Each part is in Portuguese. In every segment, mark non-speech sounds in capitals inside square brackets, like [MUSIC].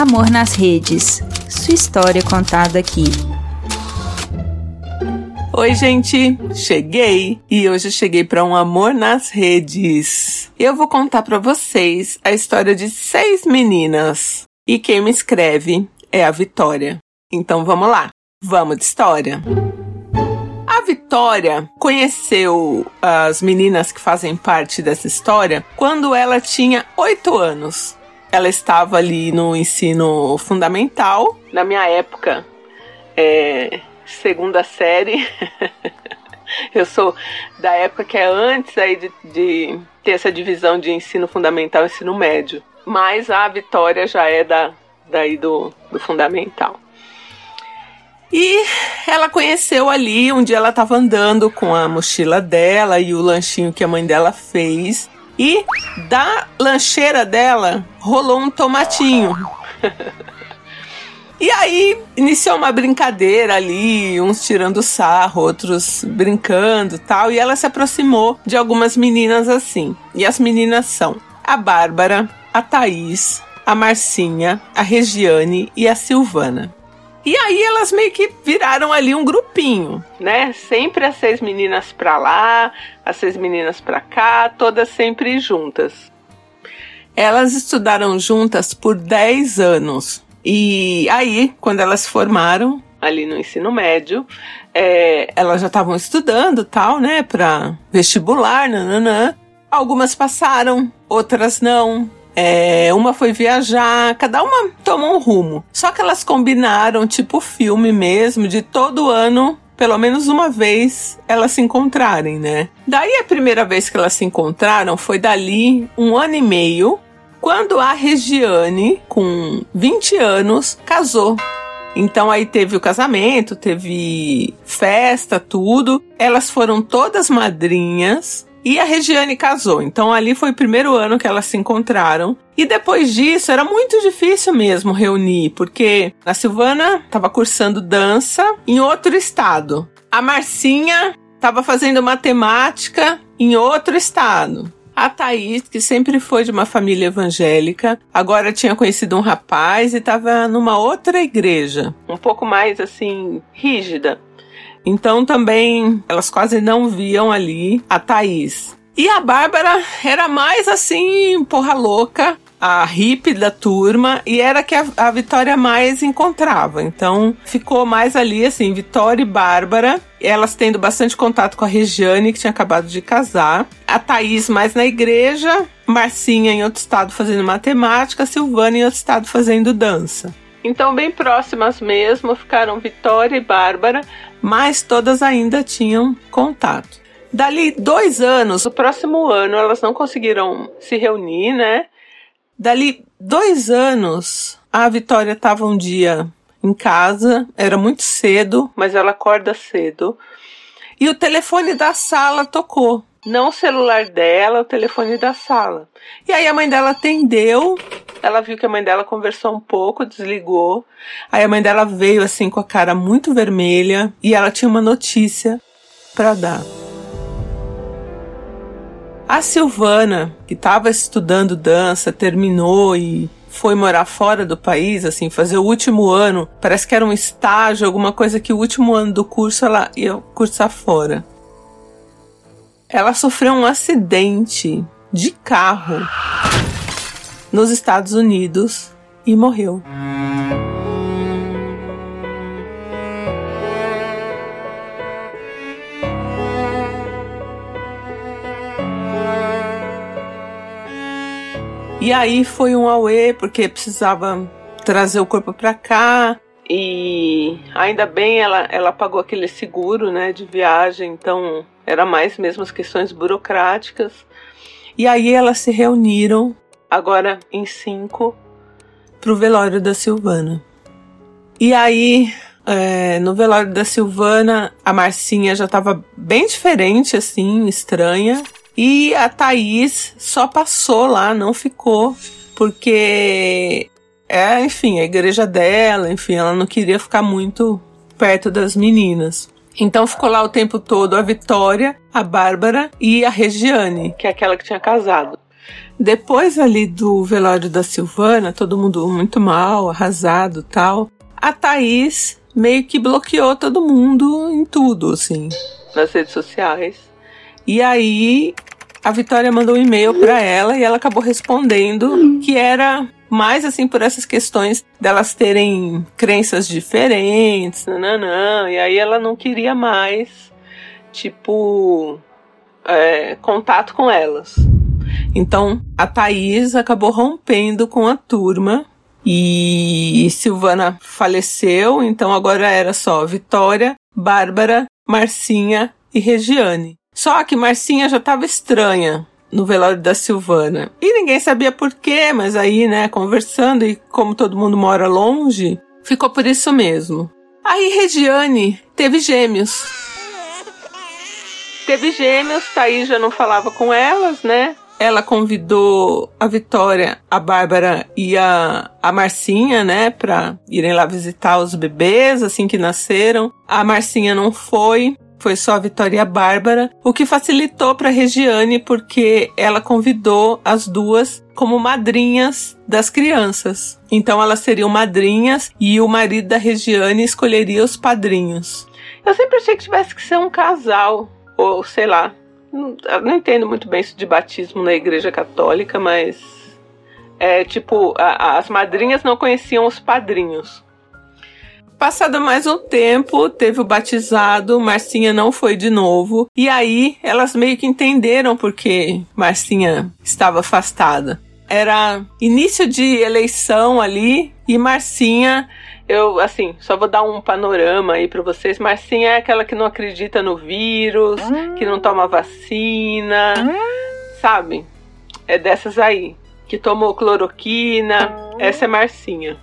Amor nas Redes. Sua história contada aqui. Oi, gente, cheguei e hoje cheguei para um amor nas redes. Eu vou contar para vocês a história de seis meninas e quem me escreve é a Vitória. Então vamos lá, vamos de história. A Vitória conheceu as meninas que fazem parte dessa história quando ela tinha oito anos. Ela estava ali no ensino fundamental. Na minha época, é, segunda série. [LAUGHS] Eu sou da época que é antes aí de, de, ter essa divisão de ensino fundamental e ensino médio. Mas a Vitória já é da, daí do, do fundamental. E ela conheceu ali, um dia ela estava andando com a mochila dela e o lanchinho que a mãe dela fez. E da lancheira dela rolou um tomatinho. e aí iniciou uma brincadeira ali, uns tirando sarro, outros brincando tal. E ela se aproximou de algumas meninas assim. E as meninas são a Bárbara, a Thaís, a Marcinha, a Regiane e a Silvana. E aí elas meio que viraram ali um grupinho, né? Sempre as seis meninas pra lá, as seis meninas pra cá, todas sempre juntas. Elas estudaram juntas por 10 anos. E aí, quando elas formaram, ali no ensino médio, é, elas já estavam estudando tal, né, para vestibular, nananã. Algumas passaram, outras não. É, uma foi viajar, cada uma tomou um rumo. Só que elas combinaram, tipo filme mesmo, de todo ano pelo menos uma vez elas se encontrarem, né? Daí a primeira vez que elas se encontraram foi dali um ano e meio, quando a Regiane, com 20 anos, casou. Então aí teve o casamento, teve festa, tudo. Elas foram todas madrinhas e a Regiane casou. Então ali foi o primeiro ano que elas se encontraram. E depois disso era muito difícil mesmo reunir, porque a Silvana estava cursando dança em outro estado. A Marcinha estava fazendo matemática em outro estado. A Thaís, que sempre foi de uma família evangélica, agora tinha conhecido um rapaz e estava numa outra igreja, um pouco mais assim, rígida. Então também elas quase não viam ali a Thaís. E a Bárbara era mais assim, porra louca, a hippie da turma e era que a, a, Vitória mais encontrava. Então ficou mais ali assim, Vitória e Bárbara, elas tendo bastante contato com a Regiane, que tinha acabado de casar, a Thaís mais na igreja, Marcinha em outro estado fazendo matemática, Silvana em outro estado fazendo dança. Então, bem próximas mesmo, ficaram Vitória e Bárbara, mas todas ainda tinham contato. Dali dois anos, no próximo ano, elas não conseguiram se reunir, né? Dali dois anos, a Vitória estava um dia em casa, era muito cedo, mas ela acorda cedo, e o telefone da sala tocou. Não o celular dela, o telefone da sala. E aí a mãe dela atendeu, ela viu que a mãe dela conversou um pouco, desligou. Aí a mãe dela veio assim com a cara muito vermelha e ela tinha uma notícia para dar. A Silvana, que estava estudando dança, terminou e foi morar fora do país, assim, fazer o último ano. Parece que era um estágio, alguma coisa que o último ano do curso ela ia cursar fora. Ela sofreu um acidente de carro nos Estados Unidos e morreu. E aí foi um auê, porque precisava trazer o corpo para cá. E ainda bem ela, ela pagou aquele seguro né, de viagem, então era mais mesmo as questões burocráticas. E aí elas se reuniram, agora em cinco, para o velório da Silvana. E aí, é, no velório da Silvana, a Marcinha já estava bem diferente, assim, estranha. E a Thaís só passou lá, não ficou, porque é, enfim, a igreja dela, enfim, ela não queria ficar muito perto das meninas. Então ficou lá o tempo todo a Vitória, a Bárbara e a Regiane, que é aquela que tinha casado. Depois ali do velório da Silvana, todo mundo muito mal, arrasado tal. A Thaís meio que bloqueou todo mundo em tudo, assim, nas redes sociais. E aí a Vitória mandou um e-mail para ela e ela acabou respondendo que era mais assim por essas questões delas terem crenças diferentes, nananã, e aí ela não queria mais, tipo, é, contato com elas. Então a Thaís acabou rompendo com a turma e Silvana faleceu, então agora era só Vitória, Bárbara, Marcinha e Regiane. Só que Marcinha já estava estranha no velório da Silvana. E ninguém sabia por quê, mas aí, né, conversando e como todo mundo mora longe, ficou por isso mesmo. Aí Regiane teve gêmeos. Teve gêmeos, Thaís já não falava com elas, né? Ela convidou a Vitória, a Bárbara e a, a Marcinha, né, pra irem lá visitar os bebês assim que nasceram. A Marcinha não foi, foi só a Vitória e a Bárbara, o que facilitou para Regiane porque ela convidou as duas como madrinhas das crianças. Então elas seriam madrinhas e o marido da Regiane escolheria os padrinhos. Eu sempre achei que tivesse que ser um casal, ou sei lá, não, não entendo muito bem isso de batismo na igreja católica, mas é tipo, a, as madrinhas não conheciam os padrinhos. Passado mais um tempo, teve o batizado, Marcinha não foi de novo. E aí elas meio que entenderam porque Marcinha estava afastada. Era início de eleição ali e Marcinha eu, assim, só vou dar um panorama aí para vocês. Marcinha é aquela que não acredita no vírus, que não toma vacina, sabe? É dessas aí. Que tomou cloroquina. Essa é Marcinha.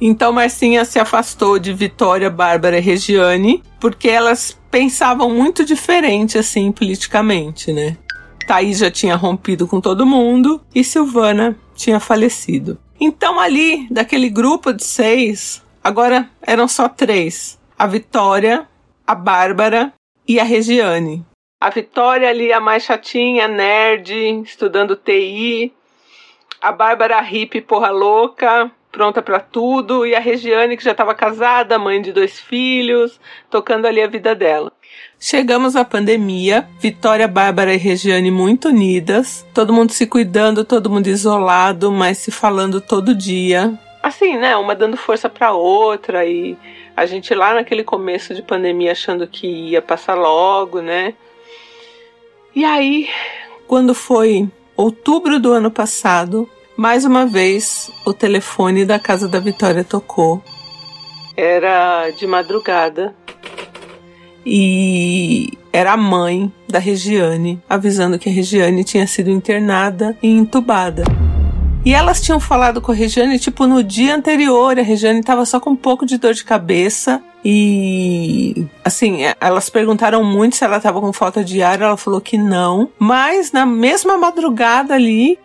Então Marcinha se afastou de Vitória, Bárbara e Regiane, porque elas pensavam muito diferente, assim, politicamente, né? Thaís já tinha rompido com todo mundo e Silvana tinha falecido. Então, ali, daquele grupo de seis, Agora eram só três: a Vitória, a Bárbara e a Regiane. A Vitória ali, a mais chatinha, nerd, estudando TI. A Bárbara hippie, porra louca, pronta para tudo. E a Regiane, que já estava casada, mãe de dois filhos, tocando ali a vida dela. Chegamos à pandemia, Vitória, Bárbara e Regiane muito unidas, todo mundo se cuidando, todo mundo isolado, mas se falando todo dia, assim, né, uma dando força para outra e a gente lá naquele começo de pandemia achando que ia passar logo, né? E aí, quando foi outubro do ano passado, mais uma vez o telefone da casa da Vitória tocou. Era de madrugada e era a mãe da Regiane avisando que a Regiane tinha sido internada e entubada. E elas tinham falado com a Regiane, tipo, no dia anterior, a Regiane estava só com um pouco de dor de cabeça. E assim, é, elas perguntaram muito se ela estava com falta de ar, ela falou que não. Mas na mesma madrugada ali,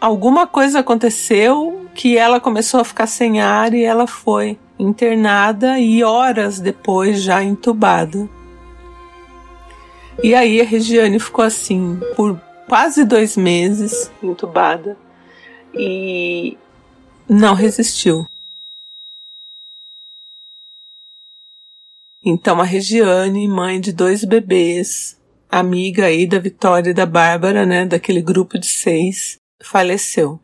alguma coisa aconteceu que ela começou a ficar sem ar e ela foi internada e horas depois já entubada. E aí a Regiane ficou assim por quase dois meses entubada e não resistiu. Então a Regiane, mãe de dois bebês, amiga aí da Vitória e da Bárbara, né, daquele grupo de seis, faleceu.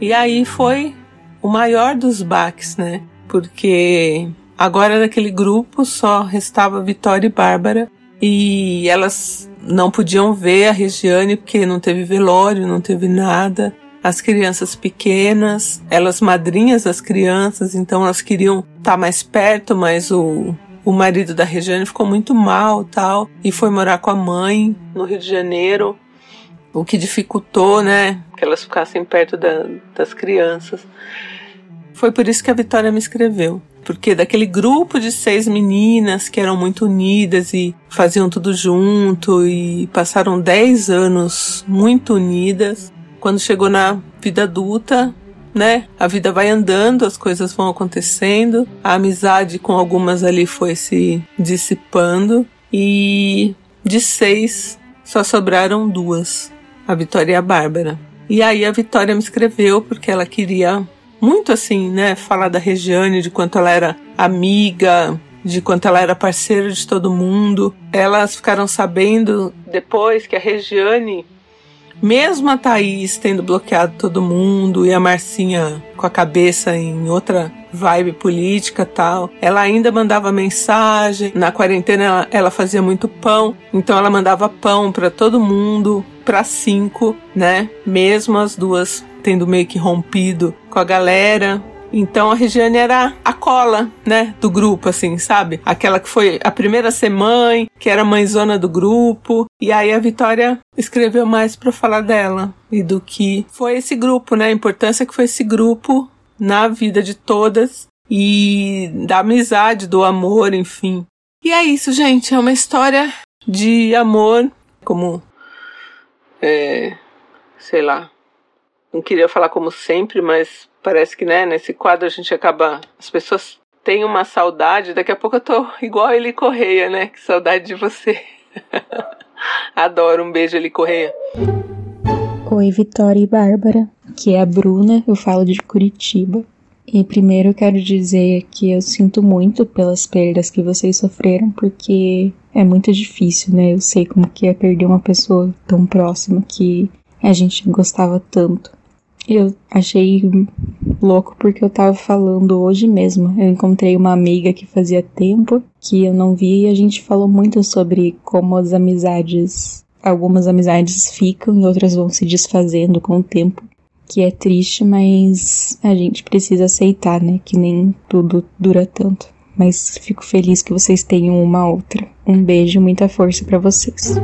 E aí foi o maior dos baques, né? Porque agora daquele grupo só restava Vitória e Bárbara e elas não podiam ver a Regiane porque não teve velório, não teve nada. As crianças pequenas, elas madrinhas das crianças, então elas queriam estar mais perto, mas o, o marido da Regiane ficou muito mal tal e foi morar com a mãe no Rio de Janeiro, o que dificultou, né, que elas ficassem perto da, das crianças. Foi por isso que a Vitória me escreveu porque daquele grupo de seis meninas que eram muito unidas e faziam tudo junto e passaram dez anos muito unidas, quando chegou na vida adulta, né? A vida vai andando, as coisas vão acontecendo, a amizade com algumas ali foi se dissipando e de seis só sobraram duas, a Vitória e a Bárbara. E aí a Vitória me escreveu porque ela queria muito assim, né, falar da Regiane, de quanto ela era amiga, de quanto ela era parceira de todo mundo. Elas ficaram sabendo depois que a Regiane, mesmo a Thaís tendo bloqueado todo mundo e a Marcinha com a cabeça em outra vibe política tal. Ela ainda mandava mensagem. Na quarentena ela, ela fazia muito pão, então ela mandava pão para todo mundo, para cinco, né? Mesmo as duas tendo meio que rompido com a galera. Então a Regiane era a cola, né, do grupo, assim, sabe? Aquela que foi a primeira ser mãe, que era mãezona do grupo. E aí a Vitória escreveu mais para falar dela e do que foi esse grupo, né? A importância que foi esse grupo na vida de todas e da amizade, do amor, enfim. E é isso, gente. É uma história de amor, como. É, sei lá. Não queria falar como sempre, mas parece que, né, nesse quadro a gente acaba. As pessoas têm uma saudade. Daqui a pouco eu tô igual ele Correia, né? Que saudade de você. [LAUGHS] Adoro. Um beijo, ele Correia. Oi, Vitória e Bárbara que é a Bruna, eu falo de Curitiba. E primeiro eu quero dizer que eu sinto muito pelas perdas que vocês sofreram, porque é muito difícil, né? Eu sei como que é perder uma pessoa tão próxima que a gente gostava tanto. Eu achei louco porque eu tava falando hoje mesmo. Eu encontrei uma amiga que fazia tempo que eu não via e a gente falou muito sobre como as amizades, algumas amizades ficam e outras vão se desfazendo com o tempo que é triste, mas a gente precisa aceitar, né? Que nem tudo dura tanto. Mas fico feliz que vocês tenham uma outra. Um beijo, muita força para vocês.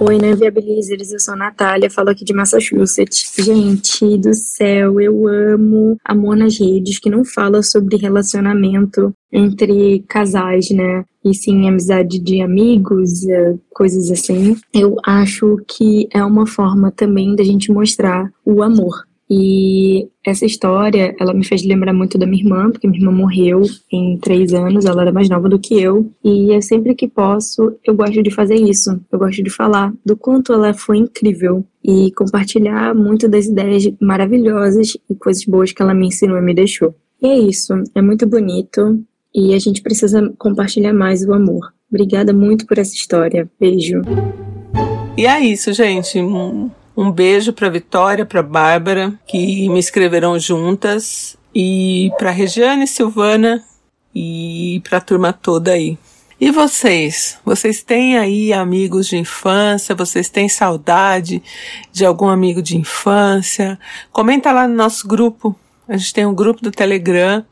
Oi, né, Viabilizers? Eu sou a Natália, falo aqui de Massachusetts. Gente do céu, eu amo Amor nas Redes, que não fala sobre relacionamento entre casais, né? E sim amizade de amigos, é, coisas assim. Eu acho que é uma forma também da gente mostrar o amor. E essa história, ela me fez lembrar muito da minha irmã, porque minha irmã morreu em três anos, ela era mais nova do que eu. E eu, sempre que posso, eu gosto de fazer isso. Eu gosto de falar do quanto ela foi incrível e compartilhar muito das ideias maravilhosas e coisas boas que ela me ensinou e me deixou. E é isso, é muito bonito e a gente precisa compartilhar mais o amor. Obrigada muito por essa história. Beijo. E é isso, gente. Um beijo para Vitória, para Bárbara, que me escreveram juntas, e para Regiane, Silvana e para a turma toda aí. E vocês? Vocês têm aí amigos de infância? Vocês têm saudade de algum amigo de infância? Comenta lá no nosso grupo. A gente tem um grupo do Telegram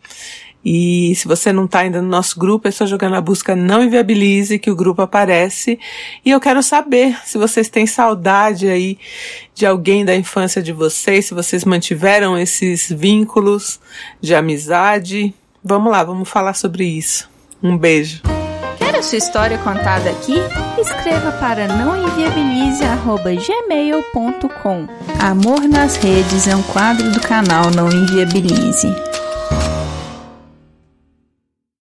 e se você não está ainda no nosso grupo, é só jogar na busca Não Inviabilize que o grupo aparece. E eu quero saber se vocês têm saudade aí de alguém da infância de vocês, se vocês mantiveram esses vínculos de amizade. Vamos lá, vamos falar sobre isso. Um beijo. Quer a sua história contada aqui? Escreva para nãoenviabilize.gmail.com Amor nas Redes é um quadro do canal Não Enviabilize.